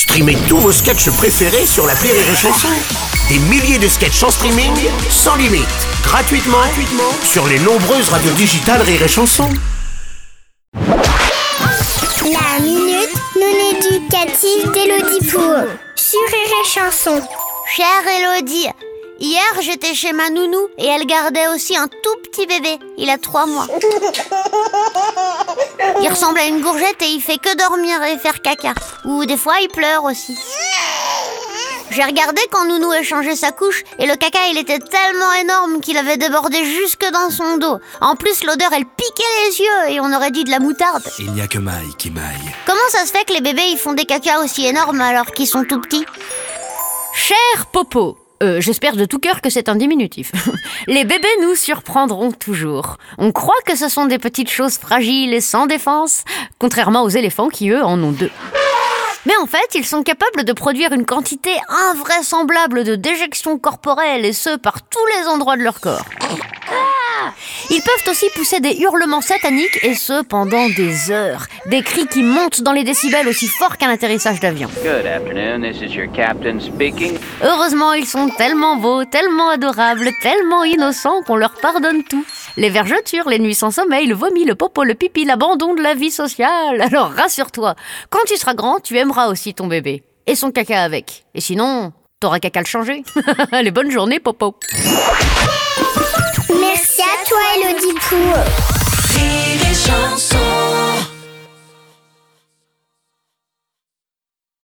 Streamez tous vos sketchs préférés sur la Rire et Chanson. Des milliers de sketchs en streaming, sans limite, gratuitement, gratuitement sur les nombreuses radios digitales Rire et Chanson. La minute non éducative d'Elodie Pour sur Rire et Chanson. Chère Elodie, hier j'étais chez ma nounou et elle gardait aussi un tout petit bébé. Il a trois mois. Il ressemble à une gourgette et il fait que dormir et faire caca. Ou des fois il pleure aussi. J'ai regardé quand Nounou échangeait sa couche et le caca il était tellement énorme qu'il avait débordé jusque dans son dos. En plus l'odeur elle piquait les yeux et on aurait dit de la moutarde. Il n'y a que Maï qui maille. Comment ça se fait que les bébés ils font des cacas aussi énormes alors qu'ils sont tout petits? Cher Popo, euh, j'espère de tout cœur que c'est un diminutif. Les bébés nous surprendront toujours. On croit que ce sont des petites choses fragiles et sans défense, contrairement aux éléphants qui, eux, en ont deux. Mais en fait, ils sont capables de produire une quantité invraisemblable de déjections corporelles, et ce, par tous les endroits de leur corps. Ils peuvent aussi pousser des hurlements sataniques, et ce, pendant des heures. Des cris qui montent dans les décibels aussi fort qu'un atterrissage d'avion. Heureusement, ils sont tellement beaux, tellement adorables, tellement innocents qu'on leur pardonne tout. Les vergetures, les nuits sans sommeil, le vomi, le popo, le pipi, l'abandon de la vie sociale. Alors rassure-toi, quand tu seras grand, tu aimeras aussi ton bébé. Et son caca avec. Et sinon, t'auras qu'à le changer. Allez, bonne journée, popo. Show.